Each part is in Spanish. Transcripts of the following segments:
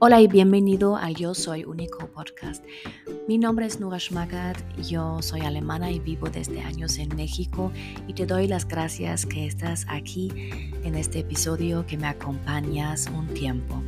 Hola y bienvenido a Yo Soy Único Podcast. Mi nombre es Nura Schmagat, yo soy alemana y vivo desde años en México y te doy las gracias que estás aquí en este episodio que me acompañas un tiempo.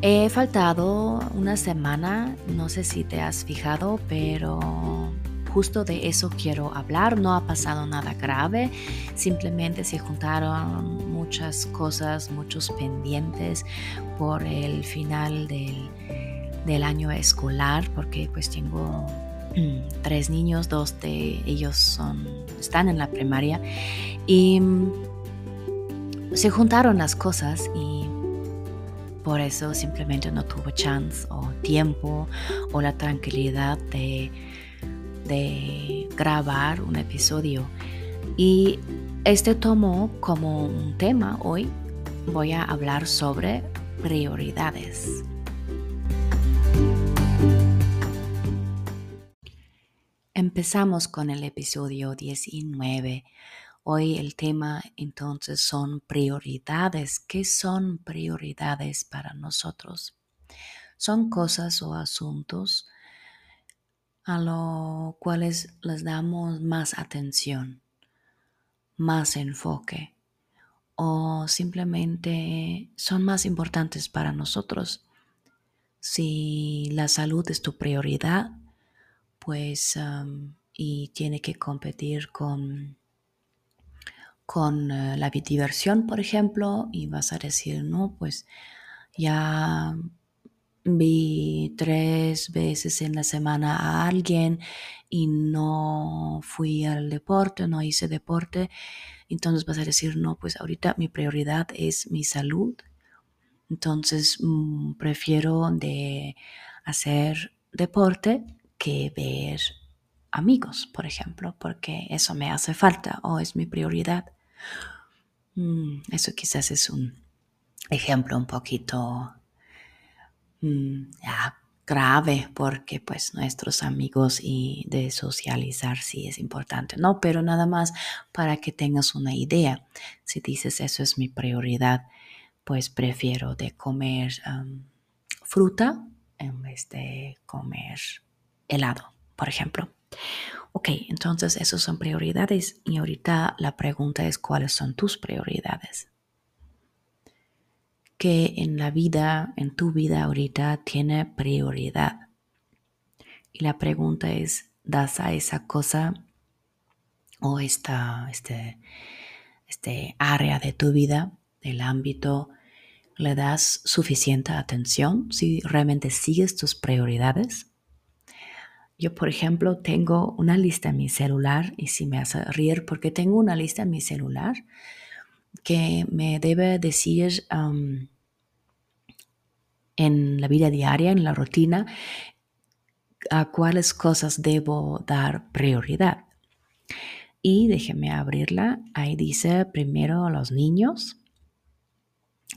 He faltado una semana, no sé si te has fijado, pero justo de eso quiero hablar. No ha pasado nada grave, simplemente se juntaron muchas cosas, muchos pendientes por el final del, año escolar, porque pues tengo tres niños, dos de ellos son, están en la primaria y mm, se juntaron las cosas y por eso simplemente no tuve chance o tiempo o la tranquilidad de de grabar un episodio y este tomó como un tema hoy. Voy a hablar sobre prioridades. Empezamos con el episodio 19. Hoy el tema entonces son prioridades. ¿Qué son prioridades para nosotros? Son cosas o asuntos a los cuales les damos más atención, más enfoque o simplemente son más importantes para nosotros. Si la salud es tu prioridad, pues y tiene que competir con con eh, la diversión, por ejemplo, y vas a decir, no, pues ya vi tres veces en la semana a alguien y no fui al deporte, no hice deporte, entonces vas a decir, no, pues ahorita mi prioridad es mi salud. Entonces mm, prefiero de hacer deporte que ver amigos, por ejemplo, porque eso me hace falta o es mi prioridad. Mm, eso quizás es un ejemplo un poquito Mm, grave porque pues nuestros amigos y de socializar sí es importante, ¿no? Pero nada más para que tengas una idea. Si dices eso es mi prioridad, pues prefiero de comer fruta en vez de comer helado, por ejemplo. Ok, entonces esas son prioridades y ahorita la pregunta es cuáles son tus prioridades que en la vida, en tu vida ahorita, tiene prioridad. Y la pregunta es, ¿das a esa cosa o esta, este, este área de tu vida, del ámbito, le das suficiente atención si realmente sigues tus prioridades? Yo, por ejemplo, tengo una lista en mi celular y si me hace reír porque tengo una lista en mi celular que me debe decir en la vida diaria, en la rutina, a cuáles cosas debo dar prioridad. Y déjeme abrirla. Ahí dice primero los niños.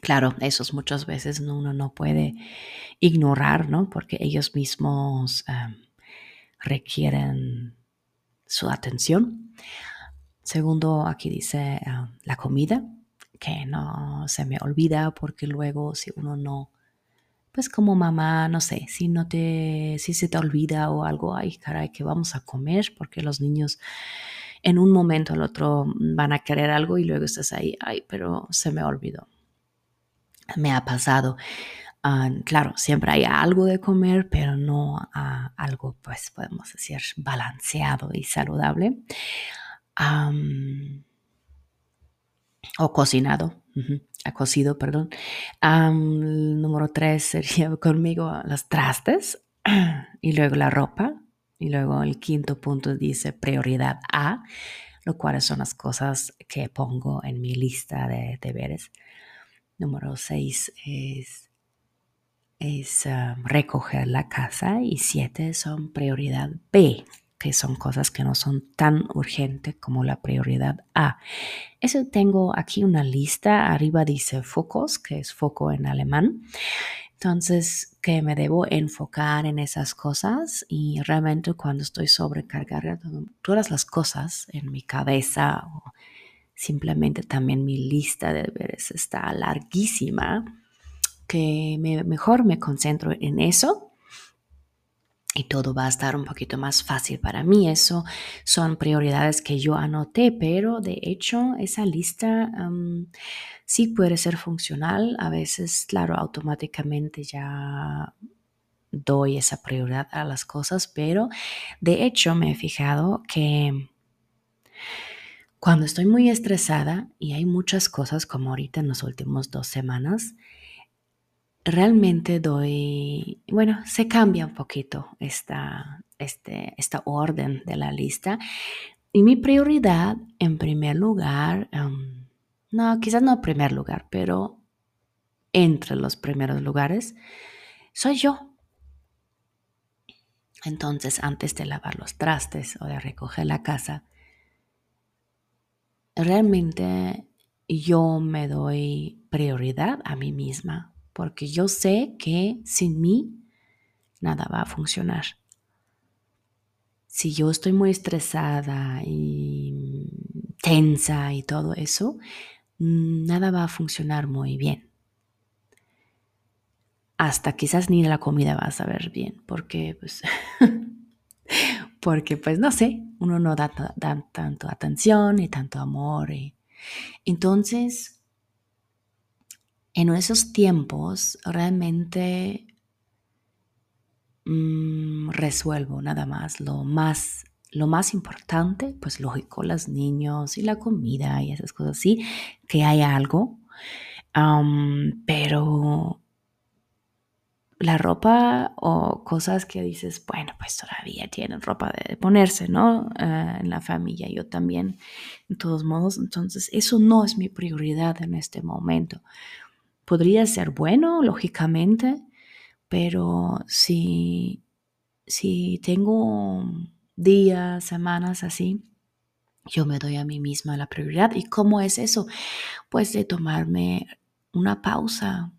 Claro, esos muchas veces uno no puede ignorar, ¿no? Porque ellos mismos requieren su atención. Segundo, aquí dice em, la comida, que no se me olvida porque luego si uno no pues como mamá, no sé, si no te, si se te olvida o algo, ay, caray, que vamos a comer, porque los niños en un momento al otro van a querer algo y luego estás ahí, ay, pero se me olvidó. Me ha pasado. Ah, claro, siempre hay algo de comer, pero no algo, pues podemos decir, balanceado y saludable. O cocinado ha cocido, perdón. número tres sería conmigo las trastes y luego la ropa. Y luego el quinto punto dice prioridad A, lo cual son las cosas que pongo en mi lista de deberes. Número seis es, es recoger la casa y siete son prioridad B, que son cosas que no son tan urgentes como la prioridad A. Eso tengo aquí una lista, arriba dice focos, que es foco en alemán. Entonces, que me debo enfocar en esas cosas y realmente cuando estoy sobrecargada todas las cosas en mi cabeza o simplemente también mi lista de deberes está larguísima, que mejor me concentro en eso y todo va a estar un poquito más fácil para mí. Eso son prioridades que yo anoté, pero de hecho esa lista sí puede ser funcional. A veces, claro, automáticamente ya doy esa prioridad a las cosas, pero de hecho me he fijado que cuando estoy muy estresada y hay muchas cosas como ahorita en las últimas dos semanas, realmente doy, bueno, se cambia un poquito esta, este, esta orden de la lista. Y mi prioridad, en primer lugar, em, no, quizás no en primer lugar, pero entre los primeros lugares, soy yo. Entonces, antes de lavar los trastes o de recoger la casa, realmente yo me doy prioridad a mí misma porque yo sé que sin mí nada va a funcionar. Si yo estoy muy estresada y tensa y todo eso, nada va a funcionar muy bien. Hasta quizás ni la comida va a saber bien, porque pues, porque pues no sé, uno no da, tanto atención y tanto amor. entonces, en esos tiempos realmente mm, resuelvo nada más lo más lo más importante, pues lógico, los niños y la comida y esas cosas así, que hay algo, pero la ropa o cosas que dices, bueno, pues todavía tienen ropa de ponerse, ¿no? Eh, en la familia, yo también, en todos modos, entonces eso no es mi prioridad en este momento. Podría ser bueno, lógicamente, pero si, si tengo días, semanas así, yo me doy a mí misma la prioridad. ¿Y cómo es eso? Pues de tomarme una pausa,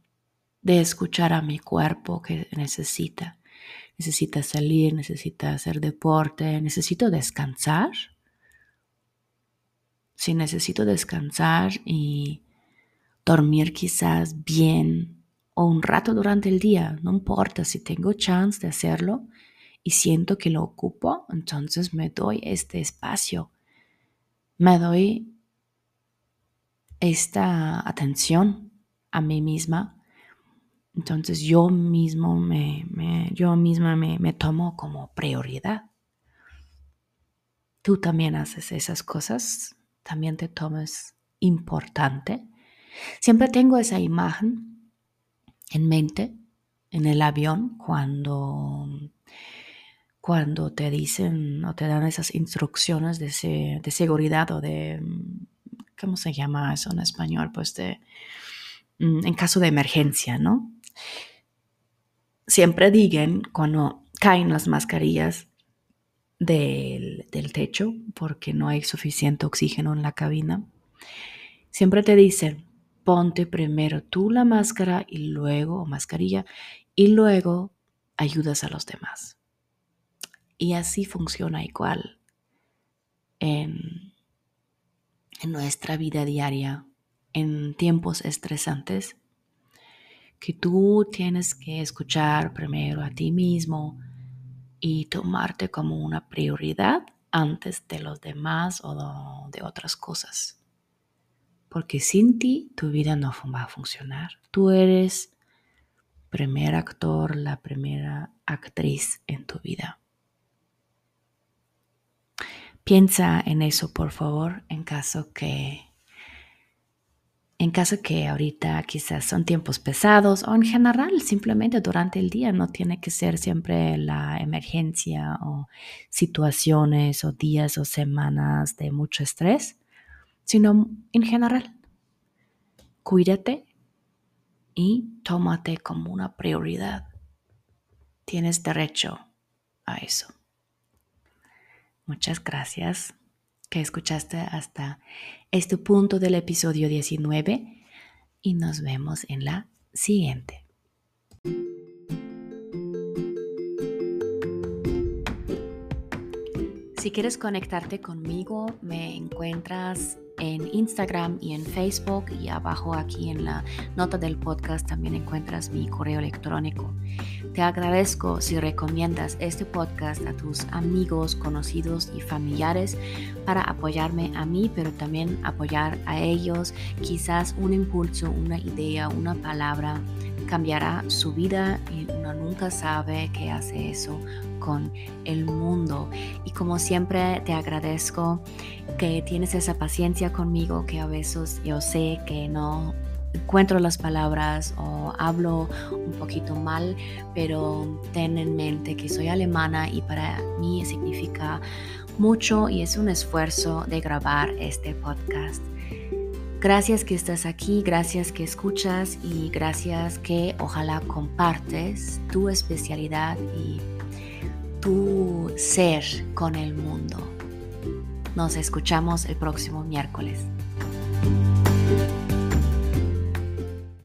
de escuchar a mi cuerpo que necesita. Necesita salir, necesita hacer deporte, necesito descansar. Si necesito descansar y dormir quizás bien o un rato durante el día, no importa si tengo chance de hacerlo y siento que lo ocupo, entonces me doy este espacio, me doy esta atención a mí misma. Entonces yo mismo me, yo misma me, me tomo como prioridad. Tú también haces esas cosas, también te tomas importante Siempre tengo esa imagen en mente en el avión cuando, cuando te dicen o te dan esas instrucciones de, de seguridad o de, ¿cómo se llama eso en español? Pues de, mm, en caso de emergencia, ¿no? Siempre digan cuando caen las mascarillas del, del techo porque no hay suficiente oxígeno en la cabina, siempre te dicen, ponte primero tú la máscara y luego, o mascarilla, y luego ayudas a los demás. Y así funciona igual en, en nuestra vida diaria, en tiempos estresantes, que tú tienes que escuchar primero a ti mismo y tomarte como una prioridad antes de los demás o de otras cosas porque sin ti tu vida no va a funcionar. Tú eres primer actor, la primera actriz en tu vida. Piensa en eso, por favor, en caso que en caso que ahorita quizás son tiempos pesados o en general simplemente durante el día no tiene que ser siempre la emergencia o situaciones o días o semanas de mucho estrés sino en general. Cuídate y tómate como una prioridad. Tienes derecho a eso. Muchas gracias que escuchaste hasta este punto del episodio 19 y nos vemos en la siguiente. Si quieres conectarte conmigo, me encuentras en Instagram y en Facebook y abajo aquí en la nota del podcast también encuentras mi correo electrónico. Te agradezco si recomiendas este podcast a tus amigos, conocidos y familiares para apoyarme a mí, pero también apoyar a ellos. Quizás un impulso, una idea, una palabra cambiará su vida y uno nunca sabe qué hace eso con el mundo. Y como siempre te agradezco que tienes esa paciencia conmigo, que a veces yo sé que no encuentro las palabras o hablo un poquito mal, pero ten en mente que soy alemana y para mí significa mucho y es un esfuerzo de grabar este podcast. Gracias que estás aquí, gracias que escuchas y gracias que ojalá compartes tu especialidad y tu ser con el mundo. Nos escuchamos el próximo miércoles.